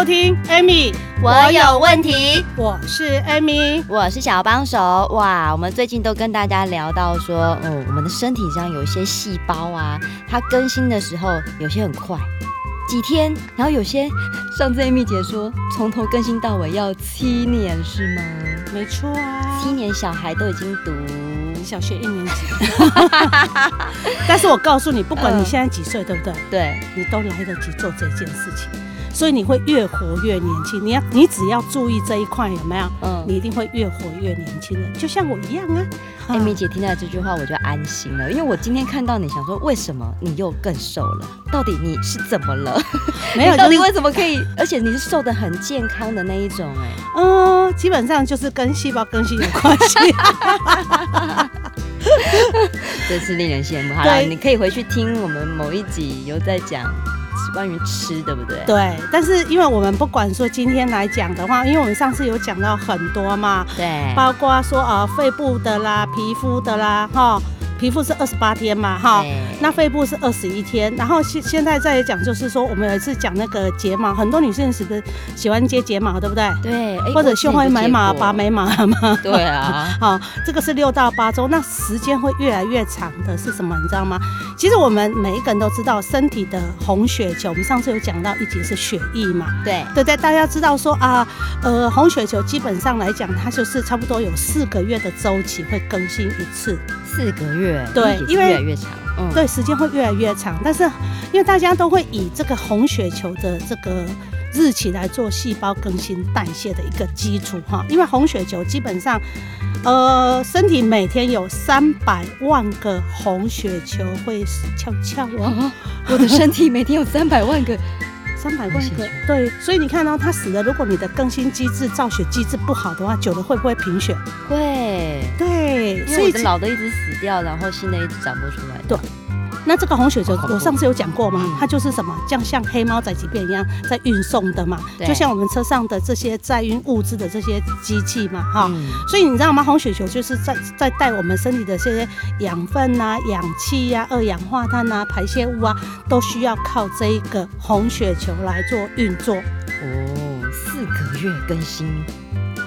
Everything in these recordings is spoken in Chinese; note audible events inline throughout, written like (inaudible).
收听 Amy，我有问题。我是 Amy，我是小帮手。哇，我们最近都跟大家聊到说，哦，我们的身体上有一些细胞啊，它更新的时候有些很快，几天，然后有些上次 Amy 姐说从头更新到尾要七年，是吗？没错啊，七年小孩都已经读小学一年级。(laughs) 但是我告诉你，不管你现在几岁，呃、对不对？对，你都来得及做这件事情。所以你会越活越年轻，你要你只要注意这一块有没有？嗯，你一定会越活越年轻的，就像我一样啊。Amy 姐听到这句话我就安心了，因为我今天看到你想说，为什么你又更瘦了？到底你是怎么了？(laughs) 没有，到底为什么可以？而且你是瘦的很健康的那一种哎。嗯，(laughs) 基本上就是跟细胞更新有关系。(laughs) 真是令人羡慕。好了，你可以回去听我们某一集有在讲。关于吃，对不对？对，但是因为我们不管说今天来讲的话，因为我们上次有讲到很多嘛，对，包括说呃肺部的啦、皮肤的啦，哈。皮肤是二十八天嘛，哈，那肺部是二十一天，然后现现在再讲，就是说我们有一次讲那个睫毛，很多女性是不是喜欢接睫毛，对不对？对，或者绣灰眉毛、拔眉毛嘛？对啊，(laughs) 好，这个是六到八周，那时间会越来越长的是什么？你知道吗？其实我们每一个人都知道，身体的红血球，我们上次有讲到一集是血液嘛，对对对，大家知道说啊，呃，红血球基本上来讲，它就是差不多有四个月的周期会更新一次。四个月，对，因为越来越长，嗯，对，时间会越来越长。但是，因为大家都会以这个红血球的这个日期来做细胞更新代谢的一个基础哈。因为红血球基本上，呃，身体每天有三百万个红血球会死翘翘哦。我的身体每天有三百万个。(laughs) 三百万个，对，所以你看到、喔、他死了。如果你的更新机制、造血机制不好的话，久了会不会贫血？会，对，所以老的一直死掉，然后新的一直长不出来。对。那这个红血球，我上次有讲过嘛？它就是什么，像像黑猫宅急便一样在运送的嘛，就像我们车上的这些载运物资的这些机器嘛，哈。所以你知道吗？红血球就是在在带我们身体的这些养分啊、氧气呀、二氧化碳啊、排泄物啊，都需要靠这一个红血球来做运作。哦，四个月更新，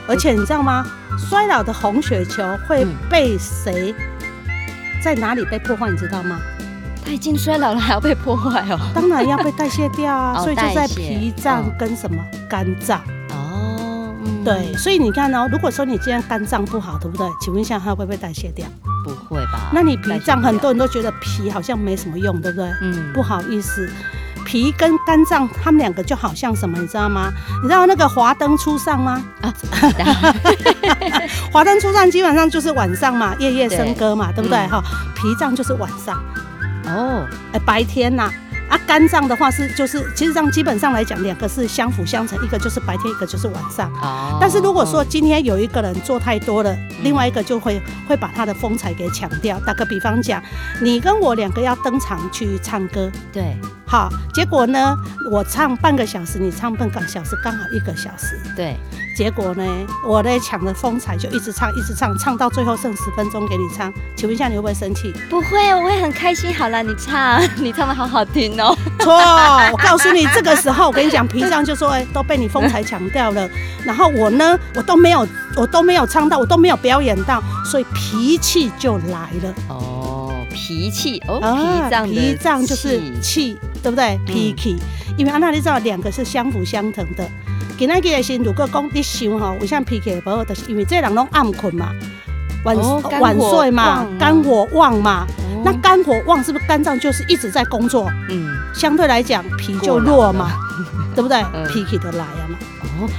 而且你知道吗？衰老的红血球会被谁在哪里被破坏？你知道吗？它已经衰老了，还要被破坏哦？当然要被代谢掉啊，(laughs) 所以就在脾脏跟什么肝脏哦。对，所以你看哦，如果说你今天肝脏不好，对不对？请问一下，它会不会代谢掉？不会吧？那你脾脏，很多人都觉得脾好像没什么用，对不对？嗯，不好意思，脾跟肝脏他们两个就好像什么，你知道吗？你知道那个华灯初上吗？啊，(laughs) (laughs) 华灯初上基本上就是晚上嘛，夜夜笙歌嘛，对，对不对？哈、嗯，脾脏就是晚上。哦，哎，白天呐，啊，肝脏的话是就是，其实上基本上来讲，两个是相辅相成，一个就是白天，一个就是晚上。哦。但是如果说今天有一个人做太多了，另外一个就会会把他的风采给抢掉。打个比方讲，你跟我两个要登场去唱歌，对。好，结果呢，我唱半个小时，你唱半个小时，刚好一个小时。对。结果呢，我在抢着风采，就一直唱，一直唱，唱到最后剩十分钟给你唱。请问一下，你会不会生气？不会，我会很开心。好了，你唱，(laughs) 你唱的好好听哦。错，我告诉你，这个时候我跟你讲，脾脏就说，哎，都被你风采抢掉了。然后我呢，我都没有，我都没有唱到，我都没有表演到，所以脾气就来了。哦，脾气哦，脾脏，脾脏就是气，对不对？脾气，因为安娜你知道，两个是相辅相成的。今仔日的是，如果讲你想吼，为啥脾气不好，就是因为这人拢暗困嘛，晚晚睡嘛，肝火旺嘛。那肝火旺是不是肝脏就是一直在工作？嗯，相对来讲脾就弱嘛，(laughs) 对不对？脾气的来啊嘛。哦，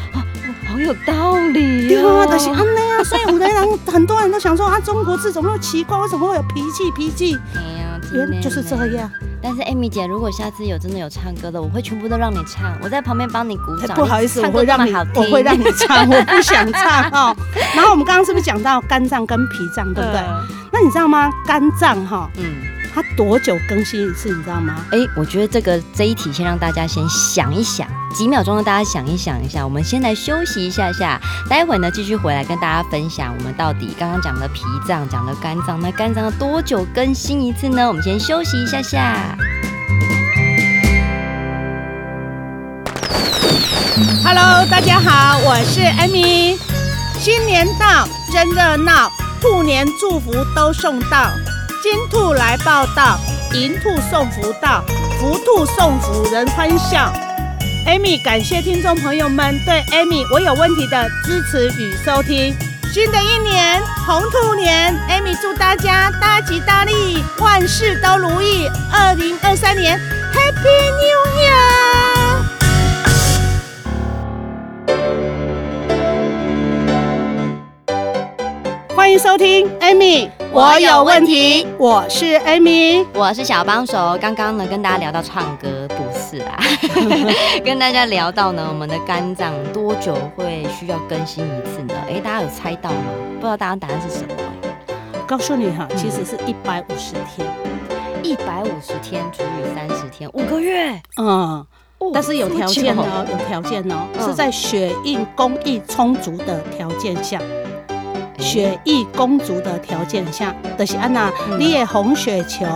好有道理。对啊，就是安尼啊。所以有的人很多人都想说啊，中国字怎么那么奇怪？为什么会有脾气？脾气？原来就是这样。但是艾米姐，如果下次有真的有唱歌的，我会全部都让你唱，我在旁边帮你鼓掌。不好意思，我会让你，我会让你唱，我不想唱哦。(laughs) 然后我们刚刚是不是讲到肝脏跟脾脏，对不对？嗯、那你知道吗？肝脏哈，嗯。它多久更新一次？你知道吗？哎、欸，我觉得这个这一题先让大家先想一想，几秒钟让大家想一想一下。我们先来休息一下下，待会呢继续回来跟大家分享我们到底刚刚讲的脾脏，讲的肝脏，那肝脏要多久更新一次呢？我们先休息一下下。Hello，大家好，我是 Amy。新年到，真热闹，兔年祝福都送到。金兔来报到，银兔送福到，福兔送福人欢笑。Amy 感谢听众朋友们对 Amy 我有问题的支持与收听。新的一年红兔年，Amy 祝大家大吉大利，万事都如意。二零二三年 Happy New Year！欢迎收听 Amy，我有问题。我是 Amy，我是小帮手。刚刚呢，跟大家聊到唱歌不是啦，(laughs) 跟大家聊到呢，我们的肝脏多久会需要更新一次呢？哎，大家有猜到吗？不知道大家答案是什么？告诉你哈，其实是一百五十天，一百五十天除以三十天，五个月。嗯，但是有条件哦，有条件哦，是在血液供应充足的条件下。血液充足的条件下，就是安那，你也红血球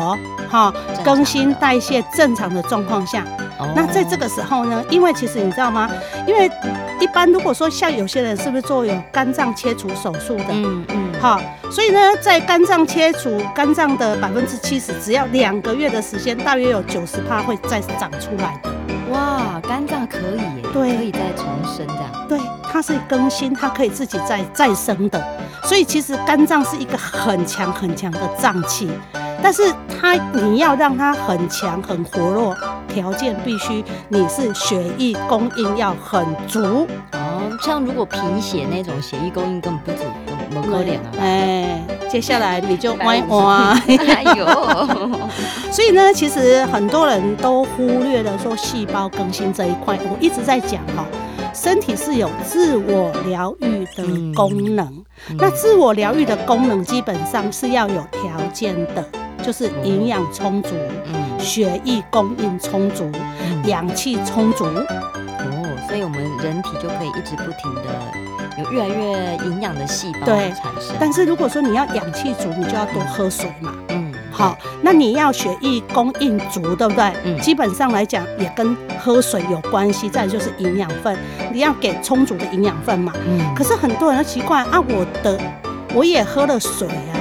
哈，更新代谢正常的状况下，那在这个时候呢，因为其实你知道吗？因为一般如果说像有些人是不是做有肝脏切除手术的，嗯嗯，好，所以呢，在肝脏切除肝脏的百分之七十，只要两个月的时间，大约有九十趴会再长出来的。哇，肝脏可以耶，对，可以再重生这样。对，它是更新，它可以自己再再生的。所以其实肝脏是一个很强很强的脏器，但是它你要让它很强很活络，条件必须你是血液供应要很足。哦，像如果贫血那种血液供应根本不足，不可怜啊。哎，接下来你就歪歪。哎呦，(laughs) 所以呢，其实很多人都忽略了说细胞更新这一块，我一直在讲哈。身体是有自我疗愈的功能，嗯、那自我疗愈的功能基本上是要有条件的，就是营养充足，嗯、血液供应充足，嗯、氧气充足。哦，所以我们人体就可以一直不停的有越来越营养的细胞产生。但是如果说你要氧气足，你就要多喝水嘛。嗯。好，那你要血液供应足，对不对？嗯，基本上来讲也跟喝水有关系。再就是营养分，你要给充足的营养分嘛。嗯，可是很多人都奇怪啊，我的我也喝了水啊。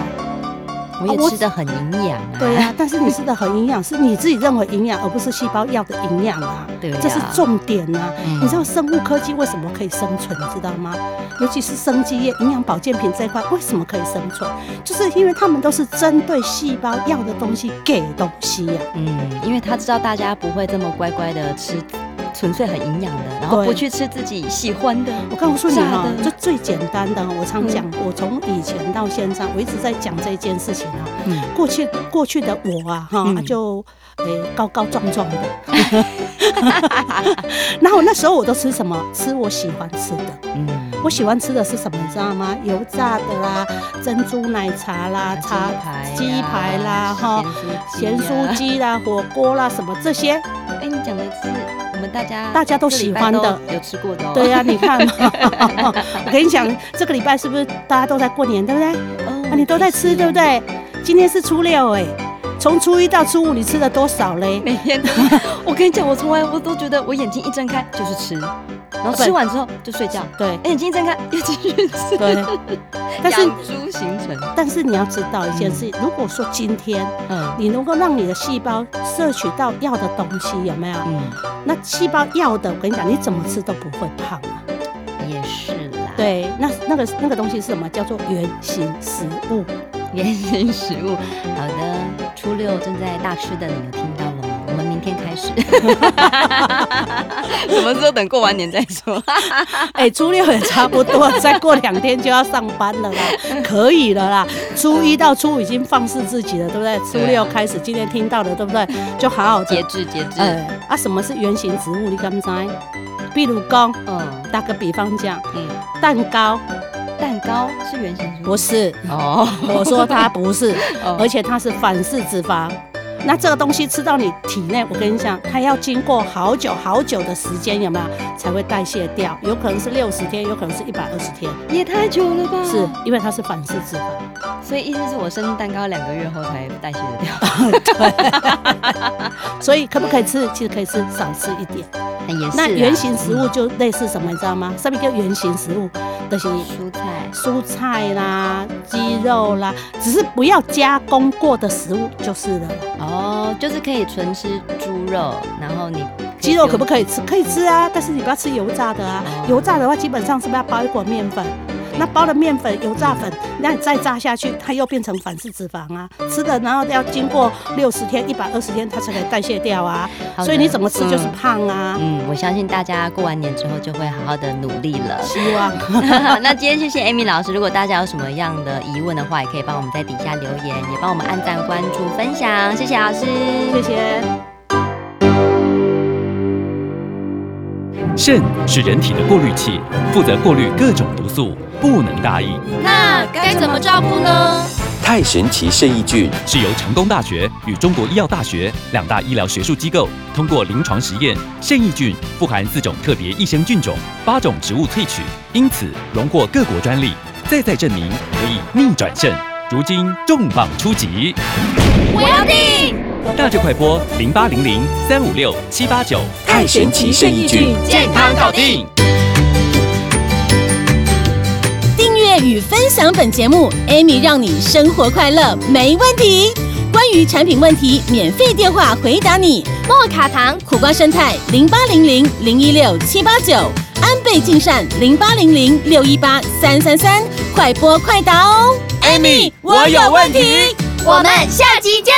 我也吃的很营养啊，对啊，但是你吃的很营养，是你自己认为营养，而不是细胞要的营养啊，(laughs) 对，这是重点啊。你知道生物科技为什么可以生存，你知道吗？尤其是生技业、营养保健品这一块，为什么可以生存？就是因为他们都是针对细胞要的东西给东西呀。嗯，因为他知道大家不会这么乖乖的吃。纯粹很营养的，然后不去吃自己喜欢的。我告诉你哈，就最简单的，我常讲，我从以前到现在，我一直在讲这件事情啊。嗯，过去过去的我啊，哈，就诶高高壮壮的。(laughs) 然后那时候我都吃什么？吃我喜欢吃的。嗯，我喜欢吃的是什么？你知道吗？油炸的啦，珍珠奶茶啦，茶鸡排啦，哈，咸酥鸡啦，火锅啦，什么这些？哎，你讲的是。我们大家大家都喜欢的，有吃过的。对呀，你看嘛，(laughs) 我跟你讲，这个礼拜是不是大家都在过年，对不对？啊，你都在吃，对不对？今天是初六，哎，从初一到初五，你吃了多少嘞？每天都，(laughs) 我跟你讲，我从来我都觉得，我眼睛一睁开就是吃。然后吃完之后就睡觉，对，眼睛睁开又继续吃，对。(laughs) 但是养猪行程，但是你要知道一件事，如果说今天，嗯，你能够让你的细胞摄取到要的东西，有没有？嗯，那细胞要的，我跟你讲，你怎么吃都不会胖啊。也是啦。对，那那个那个东西是什么？叫做原型食物。原型食物。好的，初六正在大吃的你有听到吗？我们明天开始。(laughs) 什么时候等过完年再说？哎，初六也差不多，再过两天就要上班了啦，(laughs) 可以了啦。初一到初五已经放肆自己了，对不对？初六开始，今天听到的，对不对？就好好节制节制。哎，啊，什么是圆形植物？你敢不知？比如讲，嗯，打个比方讲，嗯，蛋糕，蛋糕是圆形植物？不是哦，我说它不是，(laughs) 而且它是反式脂肪。那这个东西吃到你体内，我跟你讲，它要经过好久好久的时间，有没有才会代谢掉？有可能是六十天，有可能是一百二十天，也太久了吧？是因为它是反式脂肪，所以意思是我生日蛋糕两个月后才代谢得掉。(laughs) (laughs) 对，所以可不可以吃？其实可以吃，少吃一点。也是。那圆形食物就类似什么，你知道吗？上面叫圆形食物，就是蔬菜、蔬菜啦、鸡肉啦，只是不要加工过的食物就是了。哦，就是可以纯吃猪肉，然后你鸡肉可不可以吃？可以吃啊，但是你不要吃油炸的啊。哦、油炸的话，基本上是不是要包一裹面粉？那包了面粉、油炸粉，那你再炸下去，它又变成反式脂肪啊。吃的，然后要经过六十天、一百二十天，它才可以代谢掉啊。所以你怎么吃就是胖啊嗯。嗯，我相信大家过完年之后就会好好的努力了。希望。(laughs) 那今天谢谢 Amy 老师，如果大家有什么样的疑问的话，也可以帮我们在底下留言，也帮我们按赞、关注、分享。谢谢老师，谢谢。肾是人体的过滤器，负责过滤各种毒素，不能大意。那该怎么照顾呢？太神奇肾益菌是由成功大学与中国医药大学两大医疗学术机构通过临床实验，肾益菌富含四种特别益生菌种，八种植物萃取，因此荣获各国专利，再再证明可以逆转肾。如今重磅出击，我要订。大智快播零八零零三五六七八九，太神奇肾益菌，健康搞定。订阅与分享本节目，Amy 让你生活快乐没问题。关于产品问题，免费电话回答你。莫卡糖苦瓜生态零八零零零一六七八九，安倍晋善零八零零六一八三三三，快播快答哦。Amy，我有问题。我们下集见。